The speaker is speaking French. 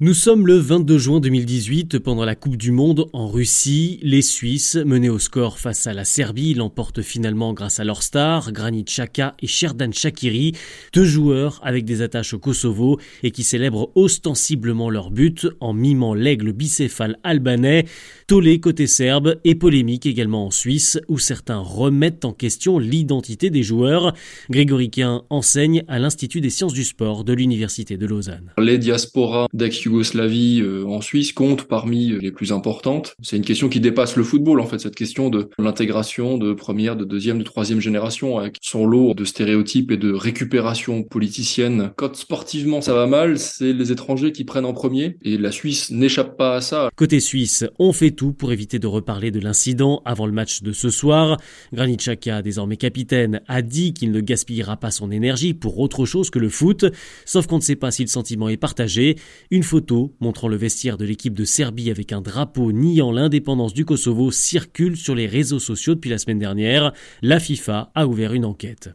Nous sommes le 22 juin 2018 pendant la Coupe du Monde en Russie. Les Suisses, menés au score face à la Serbie, l'emportent finalement grâce à leur star, Granit Xhaka et Sherdan Shakiri, deux joueurs avec des attaches au Kosovo et qui célèbrent ostensiblement leur but en mimant l'aigle bicéphale albanais. Tollé côté serbe et polémique également en Suisse où certains remettent en question l'identité des joueurs. Grégory enseigne à l'Institut des sciences du sport de l'Université de Lausanne. Les diasporas Yougoslavie euh, en Suisse compte parmi les plus importantes. C'est une question qui dépasse le football en fait, cette question de l'intégration de première, de deuxième, de troisième génération avec son lot de stéréotypes et de récupération politicienne. Quand sportivement ça va mal, c'est les étrangers qui prennent en premier et la Suisse n'échappe pas à ça. Côté suisse, on fait tout pour éviter de reparler de l'incident avant le match de ce soir. Granit Xhaka, désormais capitaine, a dit qu'il ne gaspillera pas son énergie pour autre chose que le foot, sauf qu'on ne sait pas si le sentiment est partagé. Une photo montrant le vestiaire de l'équipe de Serbie avec un drapeau niant l'indépendance du Kosovo circule sur les réseaux sociaux depuis la semaine dernière. La FIFA a ouvert une enquête.